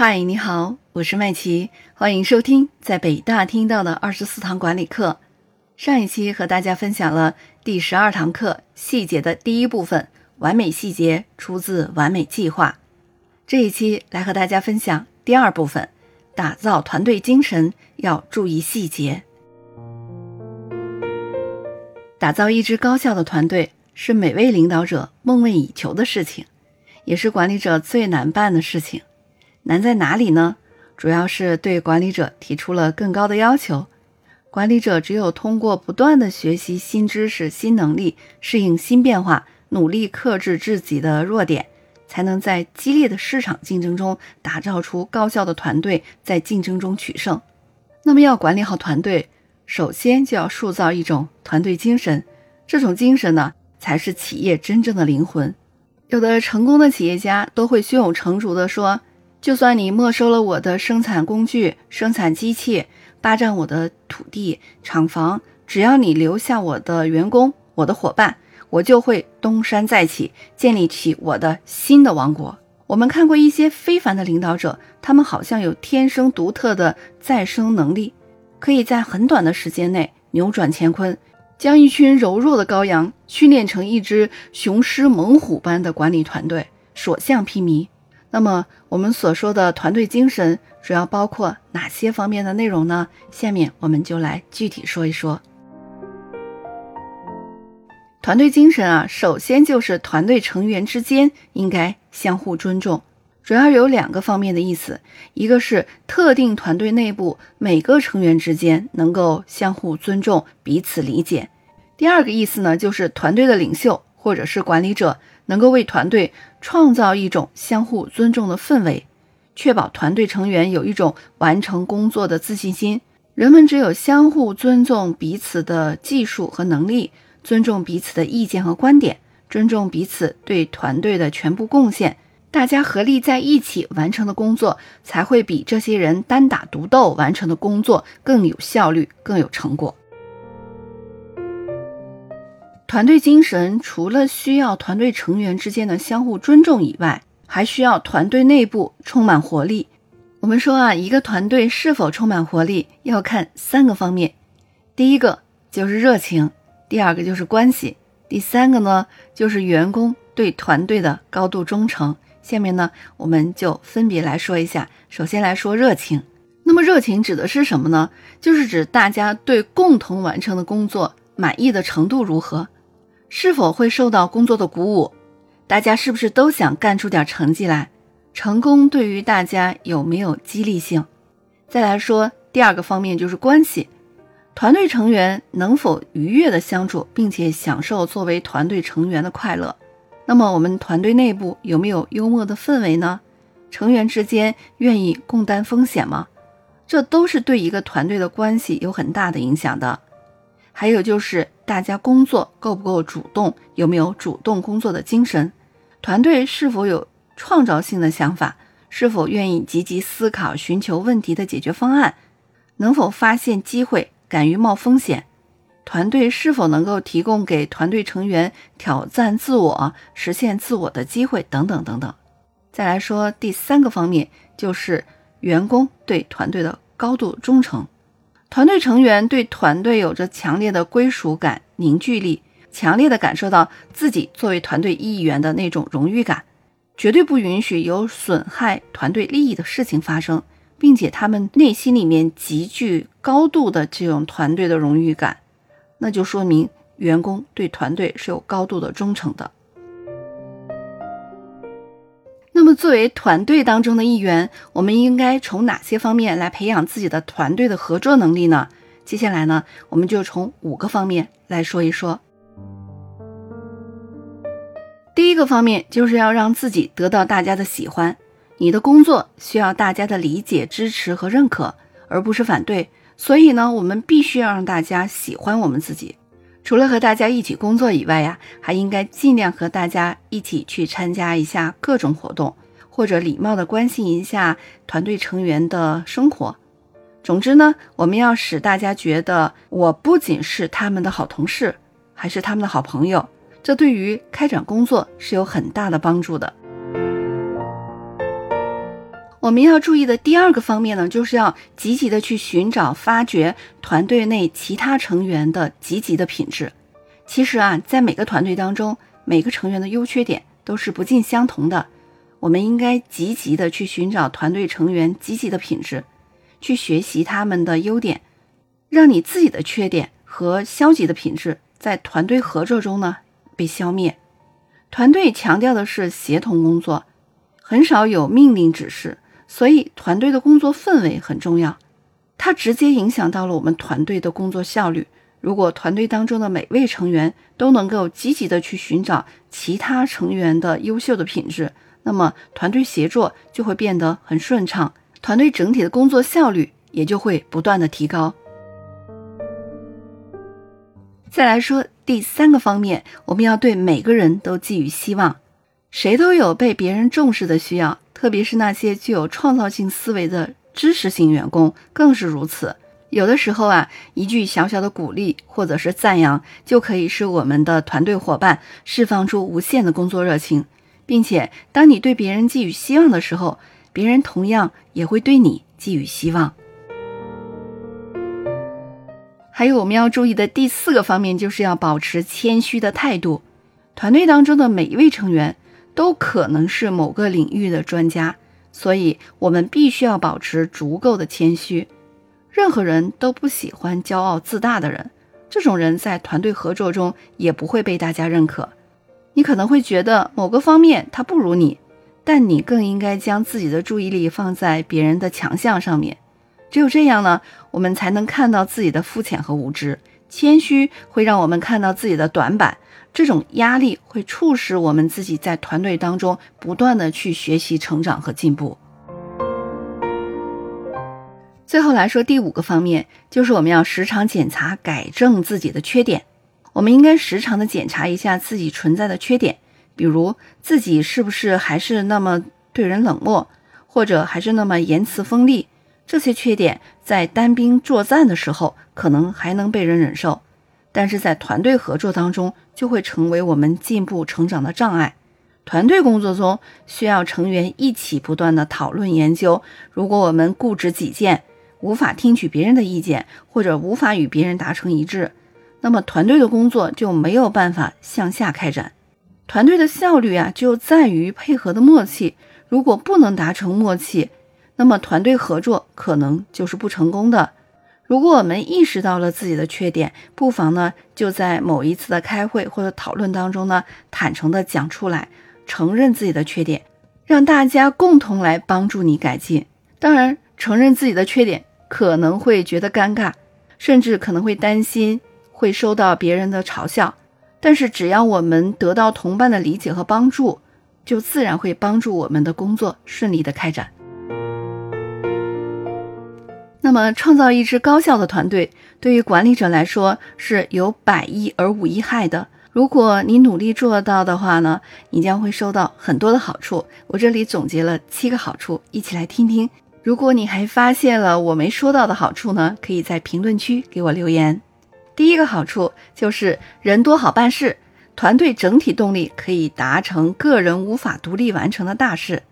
嗨，你好，我是麦琪，欢迎收听在北大听到的二十四堂管理课。上一期和大家分享了第十二堂课细节的第一部分，完美细节出自完美计划。这一期来和大家分享第二部分，打造团队精神要注意细节。打造一支高效的团队是每位领导者梦寐以求的事情，也是管理者最难办的事情。难在哪里呢？主要是对管理者提出了更高的要求。管理者只有通过不断的学习新知识、新能力，适应新变化，努力克制自己的弱点，才能在激烈的市场竞争中打造出高效的团队，在竞争中取胜。那么，要管理好团队，首先就要塑造一种团队精神。这种精神呢，才是企业真正的灵魂。有的成功的企业家都会胸有成竹地说。就算你没收了我的生产工具、生产机器，霸占我的土地、厂房，只要你留下我的员工、我的伙伴，我就会东山再起，建立起我的新的王国。我们看过一些非凡的领导者，他们好像有天生独特的再生能力，可以在很短的时间内扭转乾坤，将一群柔弱的羔羊训练成一支雄狮猛虎般的管理团队，所向披靡。那么，我们所说的团队精神主要包括哪些方面的内容呢？下面我们就来具体说一说。团队精神啊，首先就是团队成员之间应该相互尊重，主要有两个方面的意思：一个是特定团队内部每个成员之间能够相互尊重、彼此理解；第二个意思呢，就是团队的领袖或者是管理者。能够为团队创造一种相互尊重的氛围，确保团队成员有一种完成工作的自信心。人们只有相互尊重彼此的技术和能力，尊重彼此的意见和观点，尊重彼此对团队的全部贡献，大家合力在一起完成的工作，才会比这些人单打独斗完成的工作更有效率、更有成果。团队精神除了需要团队成员之间的相互尊重以外，还需要团队内部充满活力。我们说啊，一个团队是否充满活力，要看三个方面。第一个就是热情，第二个就是关系，第三个呢就是员工对团队的高度忠诚。下面呢，我们就分别来说一下。首先来说热情，那么热情指的是什么呢？就是指大家对共同完成的工作满意的程度如何。是否会受到工作的鼓舞？大家是不是都想干出点成绩来？成功对于大家有没有激励性？再来说第二个方面就是关系，团队成员能否愉悦的相处，并且享受作为团队成员的快乐？那么我们团队内部有没有幽默的氛围呢？成员之间愿意共担风险吗？这都是对一个团队的关系有很大的影响的。还有就是大家工作够不够主动，有没有主动工作的精神？团队是否有创造性的想法？是否愿意积极思考、寻求问题的解决方案？能否发现机会、敢于冒风险？团队是否能够提供给团队成员挑战自我、实现自我的机会？等等等等。再来说第三个方面，就是员工对团队的高度忠诚。团队成员对团队有着强烈的归属感、凝聚力，强烈的感受到自己作为团队一员的那种荣誉感，绝对不允许有损害团队利益的事情发生，并且他们内心里面极具高度的这种团队的荣誉感，那就说明员工对团队是有高度的忠诚的。么，作为团队当中的一员，我们应该从哪些方面来培养自己的团队的合作能力呢？接下来呢，我们就从五个方面来说一说。第一个方面就是要让自己得到大家的喜欢，你的工作需要大家的理解、支持和认可，而不是反对。所以呢，我们必须要让大家喜欢我们自己。除了和大家一起工作以外呀，还应该尽量和大家一起去参加一下各种活动，或者礼貌的关心一下团队成员的生活。总之呢，我们要使大家觉得我不仅是他们的好同事，还是他们的好朋友，这对于开展工作是有很大的帮助的。我们要注意的第二个方面呢，就是要积极的去寻找、发掘团队内其他成员的积极的品质。其实啊，在每个团队当中，每个成员的优缺点都是不尽相同的。我们应该积极的去寻找团队成员积极的品质，去学习他们的优点，让你自己的缺点和消极的品质在团队合作中呢被消灭。团队强调的是协同工作，很少有命令指示，所以团队的工作氛围很重要，它直接影响到了我们团队的工作效率。如果团队当中的每位成员都能够积极的去寻找其他成员的优秀的品质，那么团队协作就会变得很顺畅，团队整体的工作效率也就会不断的提高。再来说第三个方面，我们要对每个人都寄予希望，谁都有被别人重视的需要，特别是那些具有创造性思维的知识型员工更是如此。有的时候啊，一句小小的鼓励或者是赞扬，就可以使我们的团队伙伴释放出无限的工作热情。并且，当你对别人寄予希望的时候，别人同样也会对你寄予希望。还有我们要注意的第四个方面，就是要保持谦虚的态度。团队当中的每一位成员都可能是某个领域的专家，所以我们必须要保持足够的谦虚。任何人都不喜欢骄傲自大的人，这种人在团队合作中也不会被大家认可。你可能会觉得某个方面他不如你，但你更应该将自己的注意力放在别人的强项上面。只有这样呢，我们才能看到自己的肤浅和无知。谦虚会让我们看到自己的短板，这种压力会促使我们自己在团队当中不断的去学习、成长和进步。最后来说，第五个方面就是我们要时常检查、改正自己的缺点。我们应该时常的检查一下自己存在的缺点，比如自己是不是还是那么对人冷漠，或者还是那么言辞锋利。这些缺点在单兵作战的时候可能还能被人忍受，但是在团队合作当中就会成为我们进步成长的障碍。团队工作中需要成员一起不断的讨论研究，如果我们固执己见，无法听取别人的意见，或者无法与别人达成一致。那么团队的工作就没有办法向下开展，团队的效率啊就在于配合的默契。如果不能达成默契，那么团队合作可能就是不成功的。如果我们意识到了自己的缺点，不妨呢就在某一次的开会或者讨论当中呢坦诚的讲出来，承认自己的缺点，让大家共同来帮助你改进。当然，承认自己的缺点可能会觉得尴尬，甚至可能会担心。会受到别人的嘲笑，但是只要我们得到同伴的理解和帮助，就自然会帮助我们的工作顺利的开展。那么，创造一支高效的团队，对于管理者来说是有百益而无一害的。如果你努力做到的话呢，你将会收到很多的好处。我这里总结了七个好处，一起来听听。如果你还发现了我没说到的好处呢，可以在评论区给我留言。第一个好处就是人多好办事，团队整体动力可以达成个人无法独立完成的大事。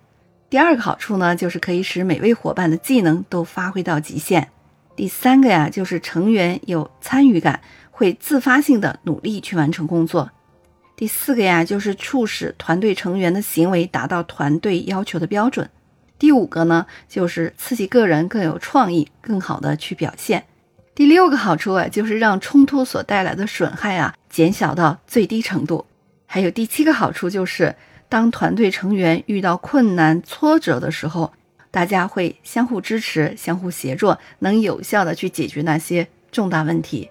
第二个好处呢，就是可以使每位伙伴的技能都发挥到极限。第三个呀，就是成员有参与感，会自发性的努力去完成工作。第四个呀，就是促使团队成员的行为达到团队要求的标准。第五个呢，就是刺激个人更有创意，更好的去表现。第六个好处啊，就是让冲突所带来的损害啊减小到最低程度。还有第七个好处就是，当团队成员遇到困难挫折的时候，大家会相互支持、相互协作，能有效的去解决那些重大问题。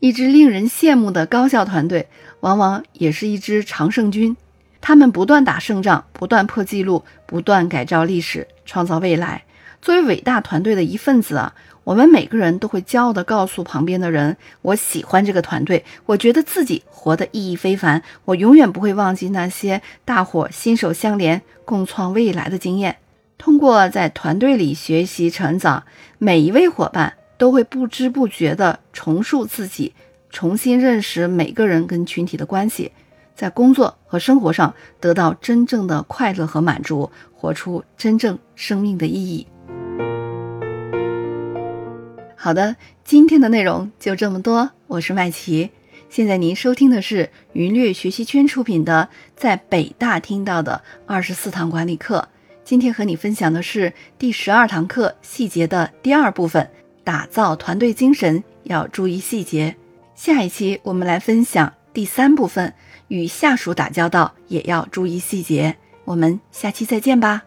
一支令人羡慕的高效团队，往往也是一支常胜军。他们不断打胜仗，不断破纪录，不断改造历史，创造未来。作为伟大团队的一份子啊，我们每个人都会骄傲地告诉旁边的人：“我喜欢这个团队，我觉得自己活得意义非凡。我永远不会忘记那些大伙心手相连、共创未来的经验。”通过在团队里学习成长，每一位伙伴都会不知不觉地重塑自己，重新认识每个人跟群体的关系。在工作和生活上得到真正的快乐和满足，活出真正生命的意义。好的，今天的内容就这么多，我是麦琪。现在您收听的是云略学习圈出品的《在北大听到的二十四堂管理课》。今天和你分享的是第十二堂课细节的第二部分：打造团队精神要注意细节。下一期我们来分享第三部分：与下属打交道也要注意细节。我们下期再见吧。